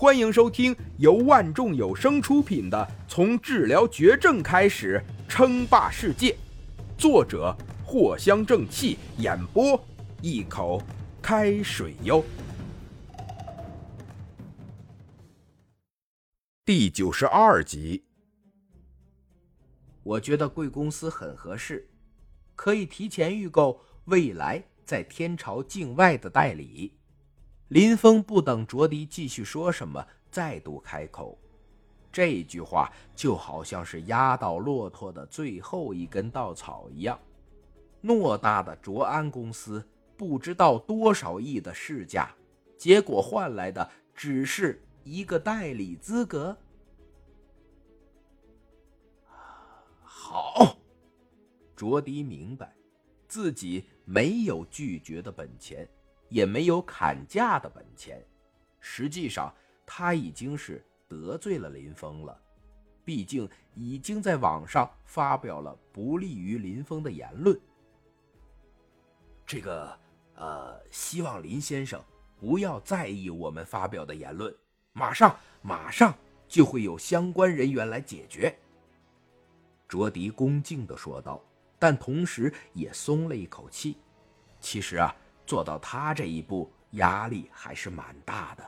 欢迎收听由万众有声出品的《从治疗绝症开始称霸世界》，作者藿香正气，演播一口开水哟。第九十二集，我觉得贵公司很合适，可以提前预购未来在天朝境外的代理。林峰不等卓迪继续说什么，再度开口。这句话就好像是压倒骆驼的最后一根稻草一样。偌大的卓安公司，不知道多少亿的市价，结果换来的只是一个代理资格。好，卓迪明白，自己没有拒绝的本钱。也没有砍价的本钱，实际上他已经是得罪了林峰了，毕竟已经在网上发表了不利于林峰的言论。这个，呃，希望林先生不要在意我们发表的言论，马上马上就会有相关人员来解决。卓迪恭敬的说道，但同时也松了一口气。其实啊。做到他这一步，压力还是蛮大的。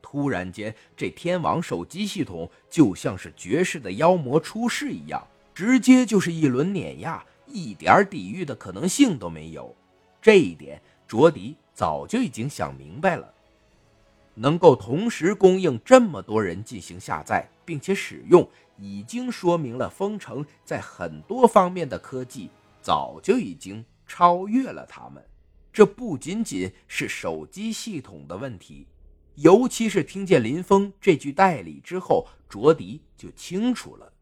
突然间，这天网手机系统就像是绝世的妖魔出世一样，直接就是一轮碾压，一点抵御的可能性都没有。这一点，卓迪早就已经想明白了。能够同时供应这么多人进行下载并且使用，已经说明了丰城在很多方面的科技早就已经超越了他们。这不仅仅是手机系统的问题，尤其是听见林峰这句代理之后，卓迪就清楚了。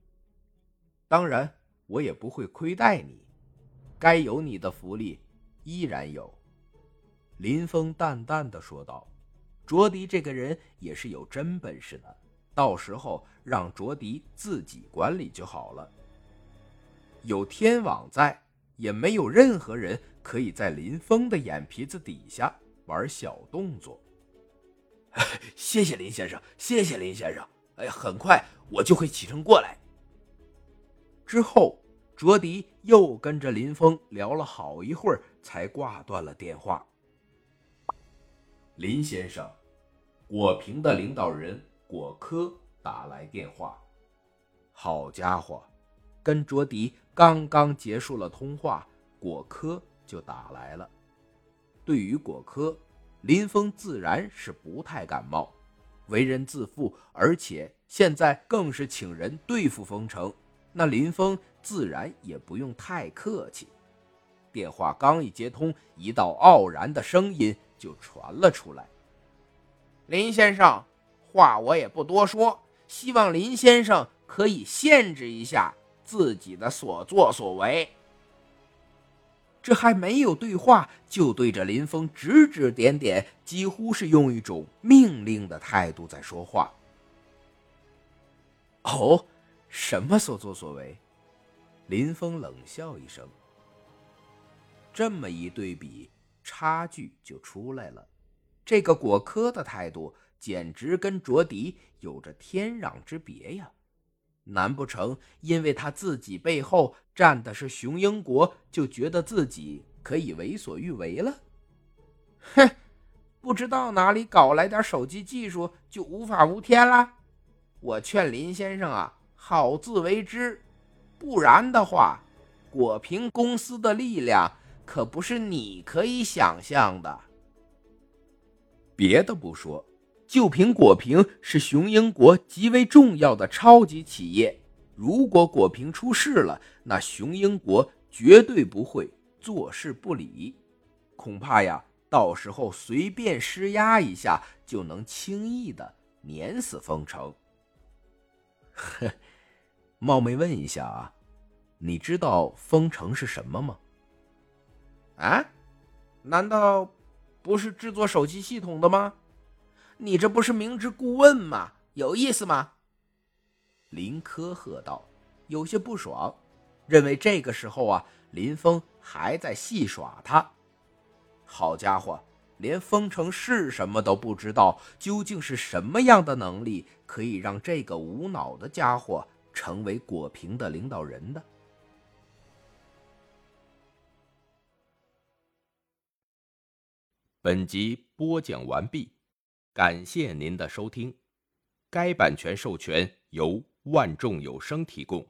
当然，我也不会亏待你，该有你的福利依然有。”林峰淡淡的说道。卓迪这个人也是有真本事的，到时候让卓迪自己管理就好了。有天网在，也没有任何人。可以在林峰的眼皮子底下玩小动作。谢谢林先生，谢谢林先生。哎，很快我就会启程过来。之后，卓迪又跟着林峰聊了好一会儿，才挂断了电话。林先生，果平的领导人果科打来电话。好家伙，跟卓迪刚刚结束了通话，果科。就打来了。对于果科，林峰自然是不太感冒。为人自负，而且现在更是请人对付封城，那林峰自然也不用太客气。电话刚一接通，一道傲然的声音就传了出来：“林先生，话我也不多说，希望林先生可以限制一下自己的所作所为。”这还没有对话，就对着林峰指指点点，几乎是用一种命令的态度在说话。哦，什么所作所为？林峰冷笑一声。这么一对比，差距就出来了。这个果科的态度，简直跟卓迪有着天壤之别呀。难不成因为他自己背后站的是雄鹰国，就觉得自己可以为所欲为了？哼，不知道哪里搞来点手机技术就无法无天了？我劝林先生啊，好自为之，不然的话，果平公司的力量可不是你可以想象的。别的不说。就凭果平是雄鹰国极为重要的超级企业，如果果平出事了，那雄鹰国绝对不会坐视不理，恐怕呀，到时候随便施压一下就能轻易的碾死封城。呵，冒昧问一下啊，你知道封城是什么吗？啊？难道不是制作手机系统的吗？你这不是明知故问吗？有意思吗？林科喝道，有些不爽，认为这个时候啊，林峰还在戏耍他。好家伙，连封城是什么都不知道，究竟是什么样的能力可以让这个无脑的家伙成为果平的领导人呢？本集播讲完毕，感谢您的收听。该版权授权由万众有声提供。